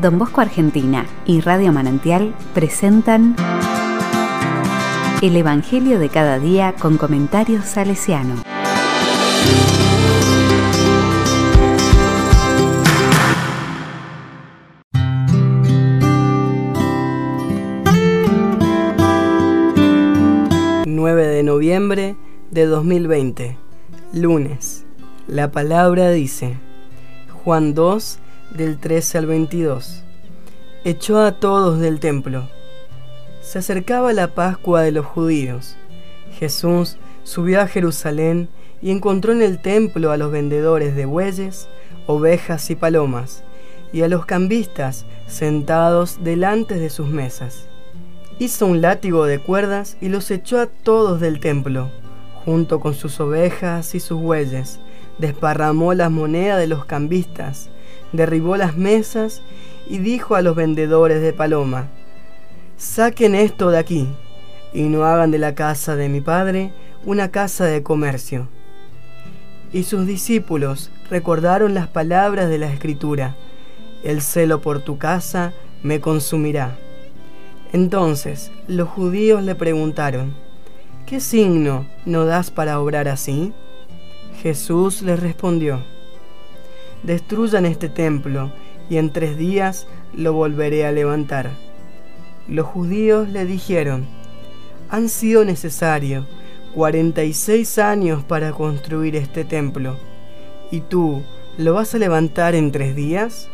Don Bosco Argentina y Radio Manantial presentan El Evangelio de cada día con comentarios salesiano. de noviembre de 2020, lunes. La palabra dice, Juan 2, del 13 al 22. Echó a todos del templo. Se acercaba la Pascua de los judíos. Jesús subió a Jerusalén y encontró en el templo a los vendedores de bueyes, ovejas y palomas, y a los cambistas sentados delante de sus mesas. Hizo un látigo de cuerdas y los echó a todos del templo, junto con sus ovejas y sus bueyes. Desparramó las monedas de los cambistas, derribó las mesas y dijo a los vendedores de paloma, Saquen esto de aquí y no hagan de la casa de mi padre una casa de comercio. Y sus discípulos recordaron las palabras de la escritura, El celo por tu casa me consumirá. Entonces los judíos le preguntaron, ¿qué signo no das para obrar así? Jesús les respondió, destruyan este templo y en tres días lo volveré a levantar. Los judíos le dijeron, han sido necesarios 46 años para construir este templo, ¿y tú lo vas a levantar en tres días?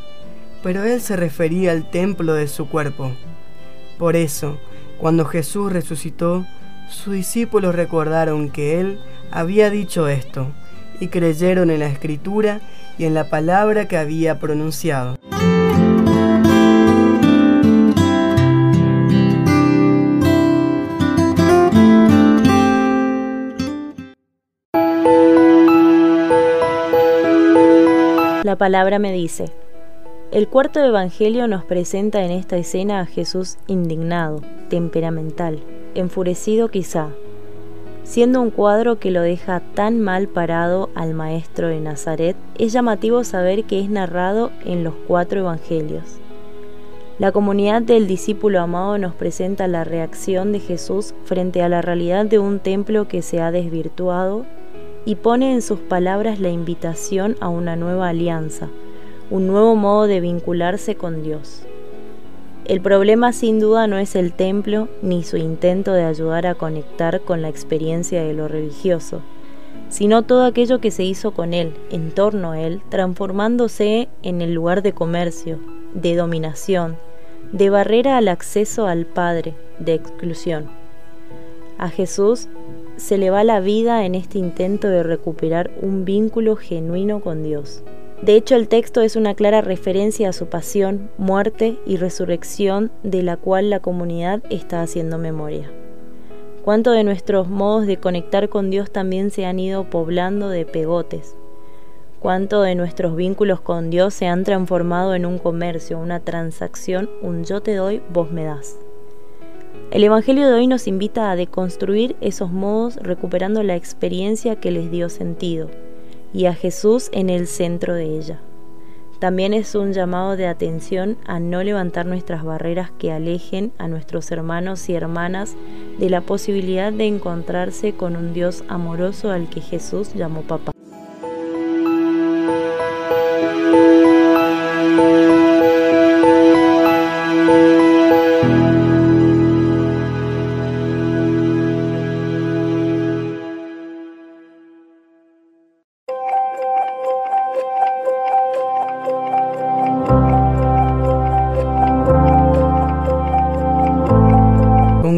Pero él se refería al templo de su cuerpo. Por eso, cuando Jesús resucitó, sus discípulos recordaron que Él había dicho esto y creyeron en la escritura y en la palabra que había pronunciado. La palabra me dice, el cuarto evangelio nos presenta en esta escena a Jesús indignado, temperamental, enfurecido quizá, siendo un cuadro que lo deja tan mal parado al maestro de Nazaret, es llamativo saber que es narrado en los cuatro evangelios. La comunidad del discípulo amado nos presenta la reacción de Jesús frente a la realidad de un templo que se ha desvirtuado y pone en sus palabras la invitación a una nueva alianza, un nuevo modo de vincularse con Dios. El problema sin duda no es el templo ni su intento de ayudar a conectar con la experiencia de lo religioso, sino todo aquello que se hizo con él, en torno a él, transformándose en el lugar de comercio, de dominación, de barrera al acceso al Padre, de exclusión. A Jesús se le va la vida en este intento de recuperar un vínculo genuino con Dios. De hecho, el texto es una clara referencia a su pasión, muerte y resurrección de la cual la comunidad está haciendo memoria. ¿Cuánto de nuestros modos de conectar con Dios también se han ido poblando de pegotes? ¿Cuánto de nuestros vínculos con Dios se han transformado en un comercio, una transacción, un yo te doy, vos me das? El Evangelio de hoy nos invita a deconstruir esos modos recuperando la experiencia que les dio sentido y a Jesús en el centro de ella. También es un llamado de atención a no levantar nuestras barreras que alejen a nuestros hermanos y hermanas de la posibilidad de encontrarse con un Dios amoroso al que Jesús llamó papá.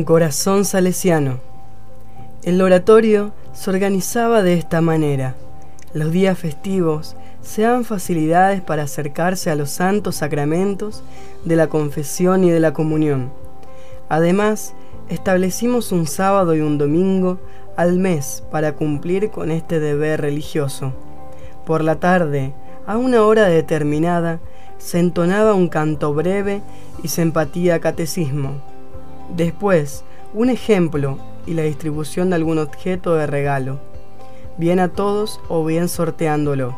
Corazón salesiano. El oratorio se organizaba de esta manera. Los días festivos se dan facilidades para acercarse a los santos sacramentos de la confesión y de la comunión. Además, establecimos un sábado y un domingo al mes para cumplir con este deber religioso. Por la tarde, a una hora determinada, se entonaba un canto breve y se empatía catecismo. Después, un ejemplo y la distribución de algún objeto de regalo, bien a todos o bien sorteándolo.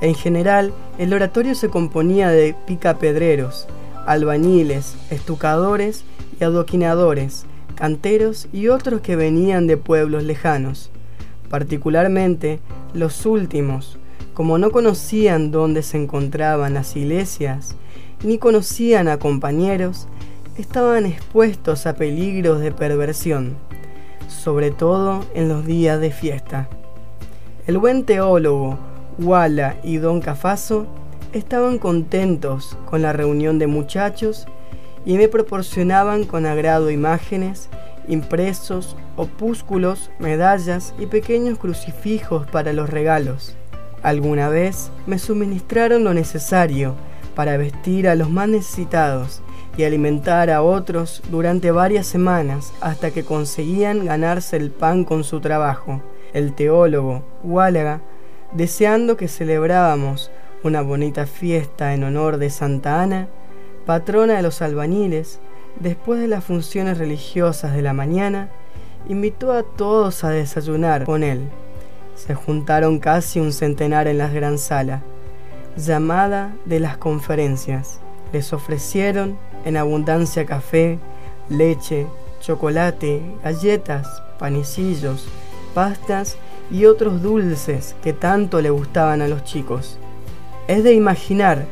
En general, el oratorio se componía de picapedreros, albañiles, estucadores y adoquinadores, canteros y otros que venían de pueblos lejanos. Particularmente, los últimos, como no conocían dónde se encontraban las iglesias, ni conocían a compañeros, estaban expuestos a peligros de perversión, sobre todo en los días de fiesta. El buen teólogo, Walla y Don Cafaso estaban contentos con la reunión de muchachos y me proporcionaban con agrado imágenes, impresos, opúsculos, medallas y pequeños crucifijos para los regalos. Alguna vez me suministraron lo necesario para vestir a los más necesitados y alimentar a otros durante varias semanas hasta que conseguían ganarse el pan con su trabajo. El teólogo Huálaga, deseando que celebrábamos una bonita fiesta en honor de Santa Ana, patrona de los albañiles, después de las funciones religiosas de la mañana, invitó a todos a desayunar con él. Se juntaron casi un centenar en la gran sala, llamada de las conferencias. Les ofrecieron en abundancia café, leche, chocolate, galletas, panecillos, pastas y otros dulces que tanto le gustaban a los chicos. Es de imaginar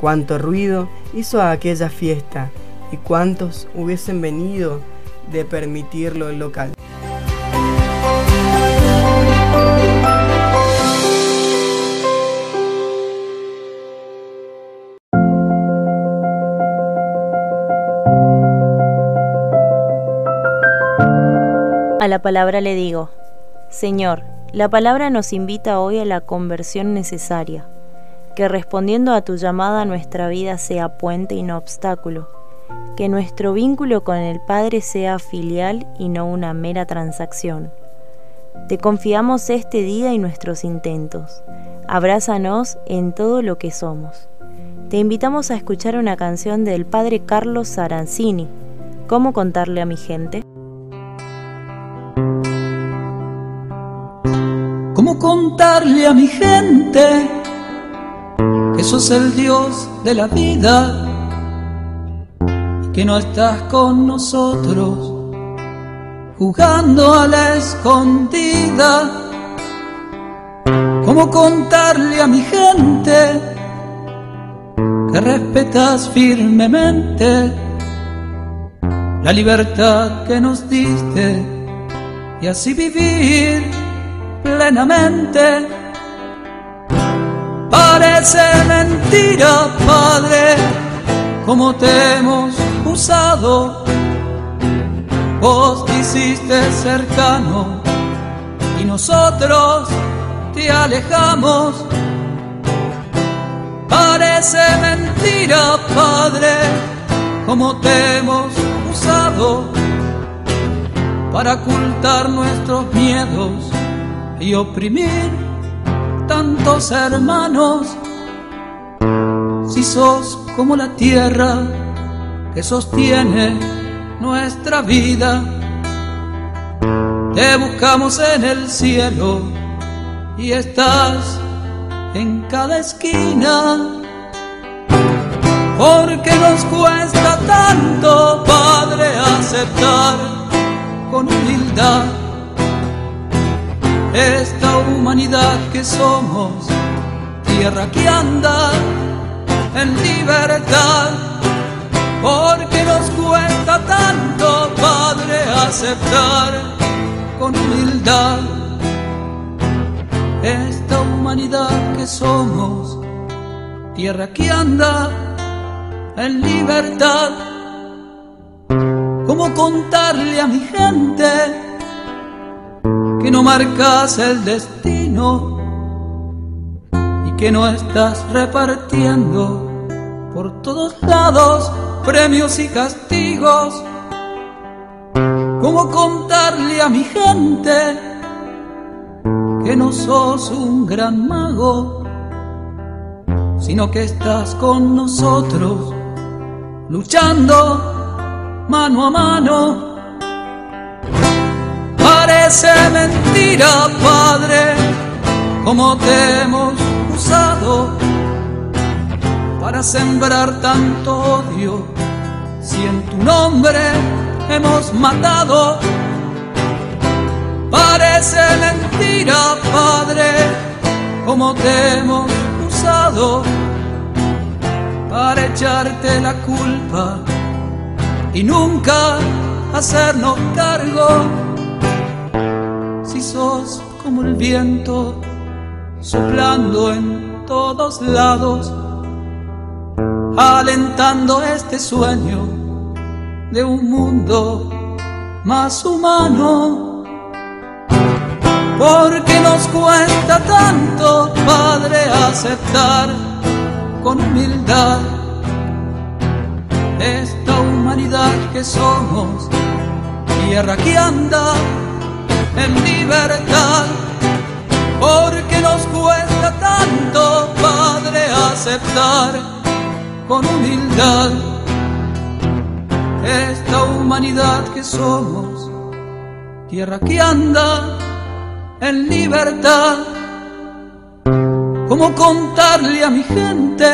cuánto ruido hizo aquella fiesta y cuántos hubiesen venido de permitirlo el local. A la palabra le digo, Señor, la palabra nos invita hoy a la conversión necesaria, que respondiendo a tu llamada nuestra vida sea puente y no obstáculo, que nuestro vínculo con el Padre sea filial y no una mera transacción. Te confiamos este día y nuestros intentos. Abrázanos en todo lo que somos. Te invitamos a escuchar una canción del Padre Carlos Sarancini. ¿Cómo contarle a mi gente? Contarle a mi gente que sos el Dios de la vida que no estás con nosotros jugando a la escondida? ¿Cómo contarle a mi gente que respetas firmemente la libertad que nos diste y así vivir plenamente. Parece mentira, Padre, como te hemos usado. Vos te hiciste cercano y nosotros te alejamos. Parece mentira, Padre, como te hemos usado para ocultar nuestros miedos y oprimir tantos hermanos. Si sos como la tierra que sostiene nuestra vida, te buscamos en el cielo y estás en cada esquina. Porque nos cuesta tanto, Padre, aceptar con humildad esta humanidad que somos, tierra que anda en libertad, porque nos cuesta tanto, Padre, aceptar con humildad esta humanidad que somos, tierra que anda en libertad. ¿Cómo contarle a mi gente? Que no marcas el destino y que no estás repartiendo por todos lados premios y castigos. ¿Cómo contarle a mi gente que no sos un gran mago, sino que estás con nosotros luchando mano a mano? Parece mentira, Padre, como te hemos usado para sembrar tanto odio. Si en tu nombre hemos matado, parece mentira, Padre, como te hemos usado para echarte la culpa y nunca hacernos cargo. Si sos como el viento soplando en todos lados, alentando este sueño de un mundo más humano. Porque nos cuesta tanto, Padre, aceptar con humildad esta humanidad que somos, tierra que anda en libertad, porque nos cuesta tanto, Padre, aceptar con humildad esta humanidad que somos, tierra que anda en libertad. ¿Cómo contarle a mi gente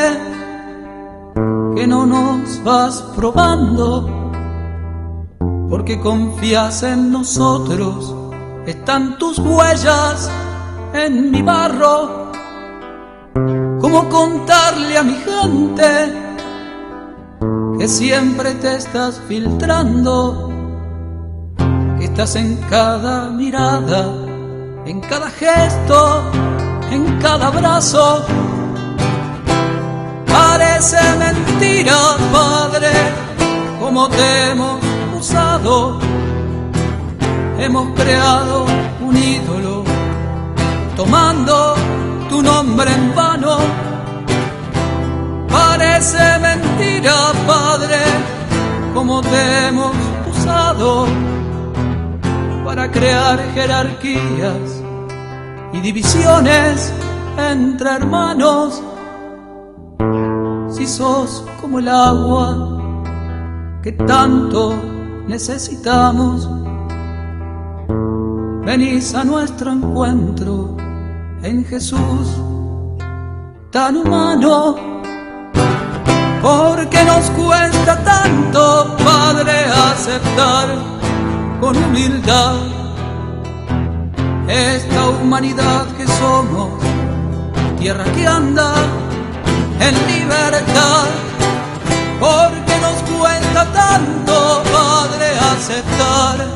que no nos vas probando? Porque confías en nosotros, están tus huellas en mi barro. ¿Cómo contarle a mi gente que siempre te estás filtrando? Que estás en cada mirada, en cada gesto en cada abrazo. Parece mentira, Padre, como te hemos. Hemos creado un ídolo, tomando tu nombre en vano. Parece mentira, Padre, como te hemos usado para crear jerarquías y divisiones entre hermanos. Si sos como el agua que tanto necesitamos, venís a nuestro encuentro en Jesús tan humano. Porque nos cuesta tanto, Padre, aceptar con humildad esta humanidad que somos, tierra que anda en libertad, porque nos cuesta tanto, Padre, aceptar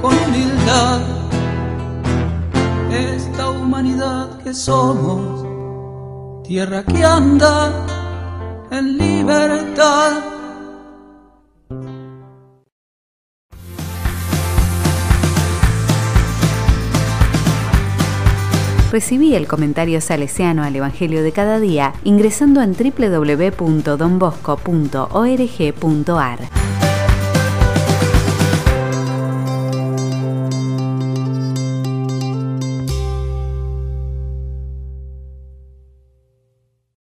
con humildad humanidad que somos, tierra que anda en libertad. Recibí el comentario salesiano al Evangelio de cada día ingresando en www.donbosco.org.ar.